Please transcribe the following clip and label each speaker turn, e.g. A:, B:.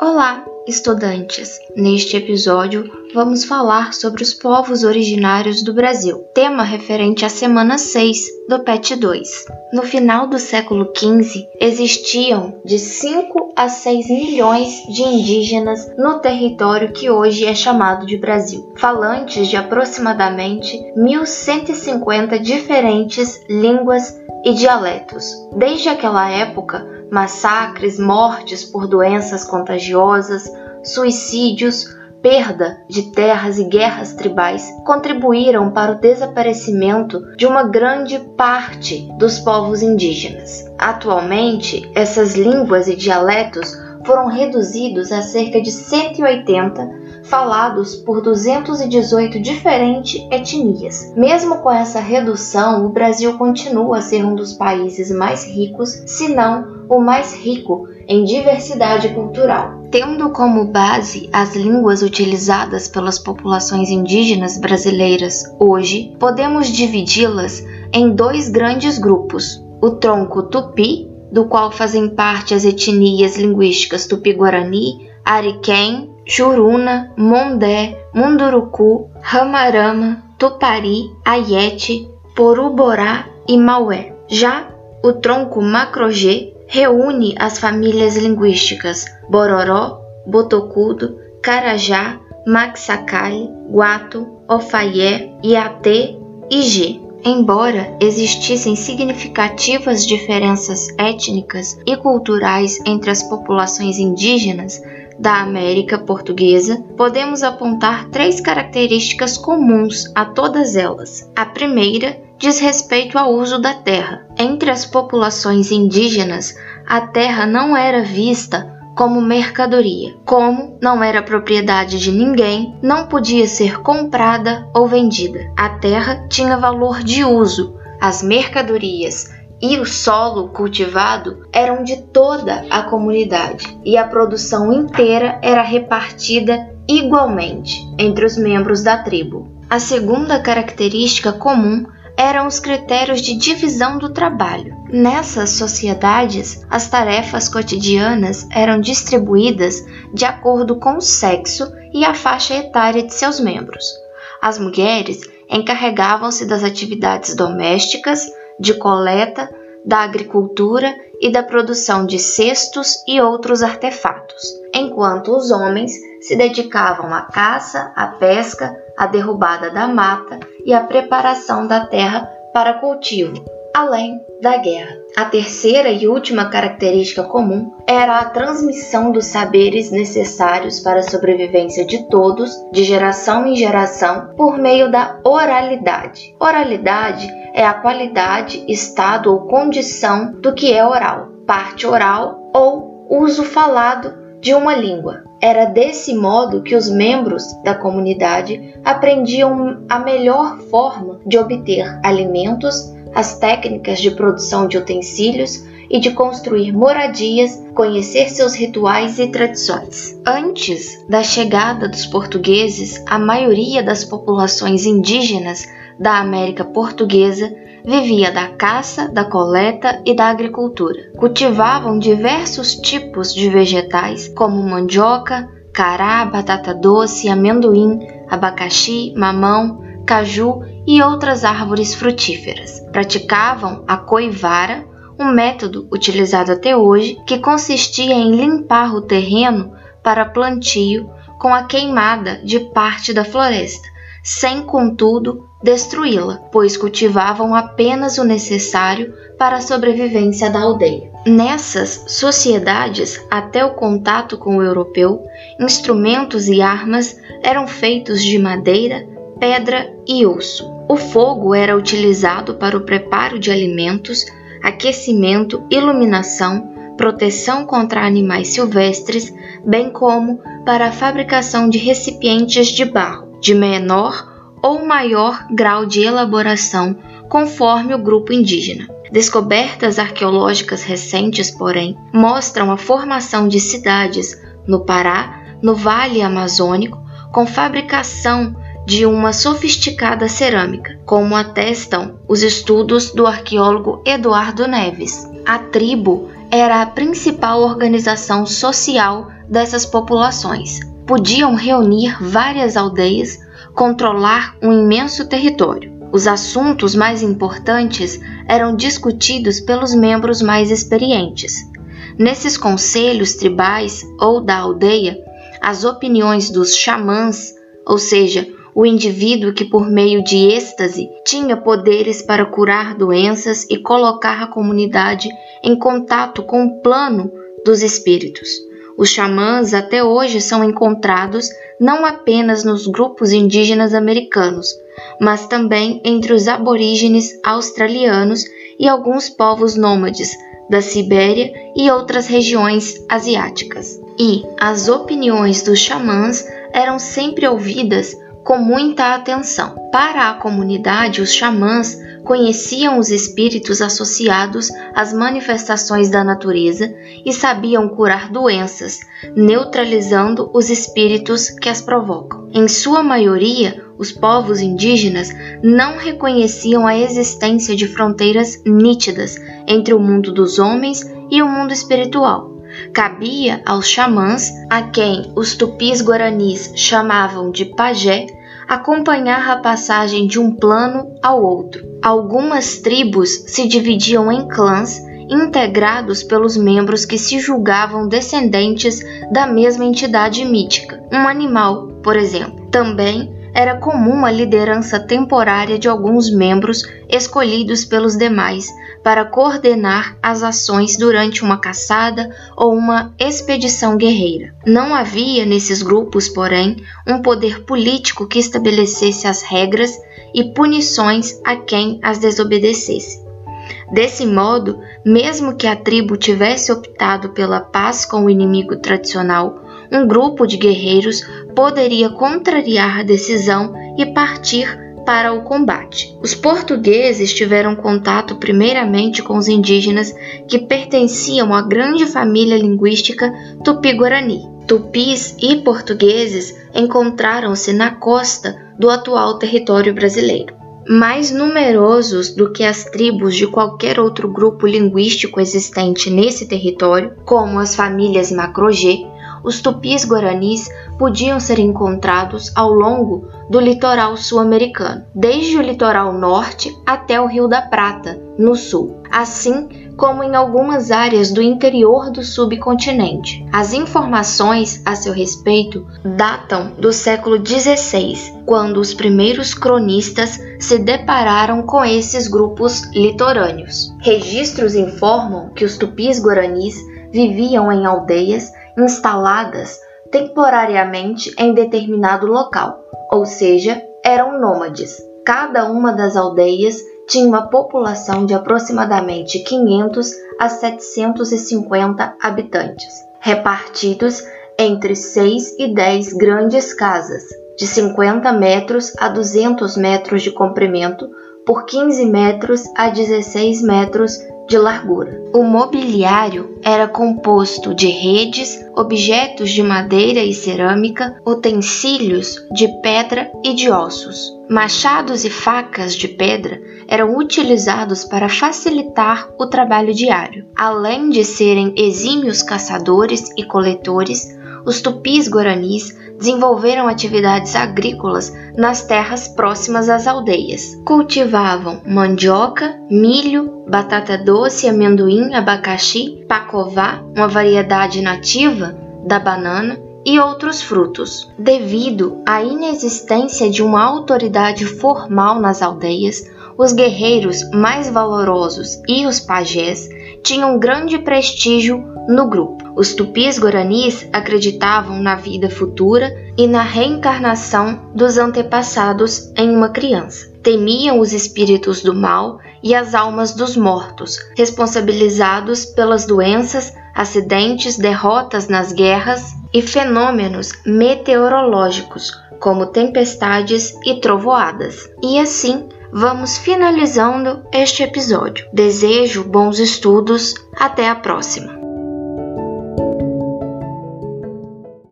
A: Olá, estudantes! Neste episódio vamos falar sobre os povos originários do Brasil, tema referente à semana 6 do PET 2. No final do século XV, existiam de 5 a 6 milhões de indígenas no território que hoje é chamado de Brasil, falantes de aproximadamente 1.150 diferentes línguas e dialetos. Desde aquela época, massacres, mortes por doenças contagiosas, suicídios, perda de terras e guerras tribais contribuíram para o desaparecimento de uma grande parte dos povos indígenas. Atualmente, essas línguas e dialetos foram reduzidos a cerca de 180 falados por 218 diferentes etnias. Mesmo com essa redução, o Brasil continua a ser um dos países mais ricos, se não o mais rico, em diversidade cultural. Tendo como base as línguas utilizadas pelas populações indígenas brasileiras hoje, podemos dividi-las em dois grandes grupos: o tronco tupi, do qual fazem parte as etnias linguísticas tupi-guarani, ariquém, Juruna, Mondé, Munduruku, Ramarama, Tupari, Ayete, Poruborá e Maué. Já o tronco Macrogê reúne as famílias linguísticas Bororó, Botocudo, Carajá, Maxacali, Guato, Ofaié, Iatê e G. Embora existissem significativas diferenças étnicas e culturais entre as populações indígenas, da América Portuguesa, podemos apontar três características comuns a todas elas. A primeira diz respeito ao uso da terra. Entre as populações indígenas, a terra não era vista como mercadoria. Como não era propriedade de ninguém, não podia ser comprada ou vendida. A terra tinha valor de uso. As mercadorias e o solo cultivado eram de toda a comunidade e a produção inteira era repartida igualmente entre os membros da tribo. A segunda característica comum eram os critérios de divisão do trabalho. Nessas sociedades, as tarefas cotidianas eram distribuídas de acordo com o sexo e a faixa etária de seus membros. As mulheres encarregavam-se das atividades domésticas, de coleta, da agricultura e da produção de cestos e outros artefatos, enquanto os homens se dedicavam à caça, à pesca, à derrubada da mata e à preparação da terra para cultivo, além da guerra. A terceira e última característica comum era a transmissão dos saberes necessários para a sobrevivência de todos, de geração em geração, por meio da oralidade. Oralidade é a qualidade, estado ou condição do que é oral, parte oral ou uso falado de uma língua. Era desse modo que os membros da comunidade aprendiam a melhor forma de obter alimentos, as técnicas de produção de utensílios e de construir moradias, conhecer seus rituais e tradições. Antes da chegada dos portugueses, a maioria das populações indígenas da América Portuguesa vivia da caça, da coleta e da agricultura. Cultivavam diversos tipos de vegetais, como mandioca, cará, batata doce, amendoim, abacaxi, mamão, caju e outras árvores frutíferas. Praticavam a coivara, um método utilizado até hoje que consistia em limpar o terreno para plantio com a queimada de parte da floresta, sem contudo destruí-la, pois cultivavam apenas o necessário para a sobrevivência da aldeia. Nessas sociedades, até o contato com o europeu, instrumentos e armas eram feitos de madeira, pedra e osso. O fogo era utilizado para o preparo de alimentos, aquecimento, iluminação, proteção contra animais silvestres, bem como para a fabricação de recipientes de barro, de menor ou maior grau de elaboração conforme o grupo indígena. Descobertas arqueológicas recentes, porém, mostram a formação de cidades no Pará, no Vale Amazônico, com fabricação de uma sofisticada cerâmica, como atestam os estudos do arqueólogo Eduardo Neves. A tribo era a principal organização social dessas populações. Podiam reunir várias aldeias, controlar um imenso território. Os assuntos mais importantes eram discutidos pelos membros mais experientes. Nesses conselhos tribais ou da aldeia, as opiniões dos xamãs, ou seja, o indivíduo que, por meio de êxtase, tinha poderes para curar doenças e colocar a comunidade em contato com o plano dos espíritos. Os xamãs até hoje são encontrados não apenas nos grupos indígenas americanos, mas também entre os aborígenes australianos e alguns povos nômades da Sibéria e outras regiões asiáticas. E as opiniões dos xamãs eram sempre ouvidas com muita atenção. Para a comunidade, os xamãs conheciam os espíritos associados às manifestações da natureza e sabiam curar doenças, neutralizando os espíritos que as provocam. Em sua maioria, os povos indígenas não reconheciam a existência de fronteiras nítidas entre o mundo dos homens e o mundo espiritual. Cabia aos xamãs, a quem os tupis guaranis chamavam de pajé, acompanhar a passagem de um plano ao outro. Algumas tribos se dividiam em clãs integrados pelos membros que se julgavam descendentes da mesma entidade mítica, um animal, por exemplo. Também era comum a liderança temporária de alguns membros escolhidos pelos demais para coordenar as ações durante uma caçada ou uma expedição guerreira. Não havia nesses grupos, porém, um poder político que estabelecesse as regras e punições a quem as desobedecesse. Desse modo, mesmo que a tribo tivesse optado pela paz com o inimigo tradicional, um grupo de guerreiros poderia contrariar a decisão e partir para o combate. Os portugueses tiveram contato primeiramente com os indígenas que pertenciam à grande família linguística Tupi-Guarani. Tupis e portugueses encontraram-se na costa do atual território brasileiro. Mais numerosos do que as tribos de qualquer outro grupo linguístico existente nesse território, como as famílias Macrogê, os tupis guaranis podiam ser encontrados ao longo do litoral sul-americano, desde o litoral norte até o Rio da Prata, no sul, assim como em algumas áreas do interior do subcontinente. As informações a seu respeito datam do século XVI, quando os primeiros cronistas se depararam com esses grupos litorâneos. Registros informam que os tupis guaranis viviam em aldeias instaladas temporariamente em determinado local, ou seja, eram nômades. Cada uma das aldeias tinha uma população de aproximadamente 500 a 750 habitantes, repartidos entre 6 e 10 grandes casas, de 50 metros a 200 metros de comprimento por 15 metros a 16 metros de largura. O mobiliário era composto de redes, objetos de madeira e cerâmica, utensílios de pedra e de ossos. Machados e facas de pedra eram utilizados para facilitar o trabalho diário. Além de serem exímios caçadores e coletores, os tupis guaranis desenvolveram atividades agrícolas nas terras próximas às aldeias. Cultivavam mandioca, milho, batata doce, amendoim, abacaxi, pacová, uma variedade nativa da banana e outros frutos. Devido à inexistência de uma autoridade formal nas aldeias, os guerreiros mais valorosos e os pajés tinham grande prestígio no grupo. Os tupis guaranis acreditavam na vida futura e na reencarnação dos antepassados em uma criança. Temiam os espíritos do mal e as almas dos mortos, responsabilizados pelas doenças, acidentes, derrotas nas guerras e fenômenos meteorológicos, como tempestades e trovoadas. E assim vamos finalizando este episódio. Desejo bons estudos, até a próxima!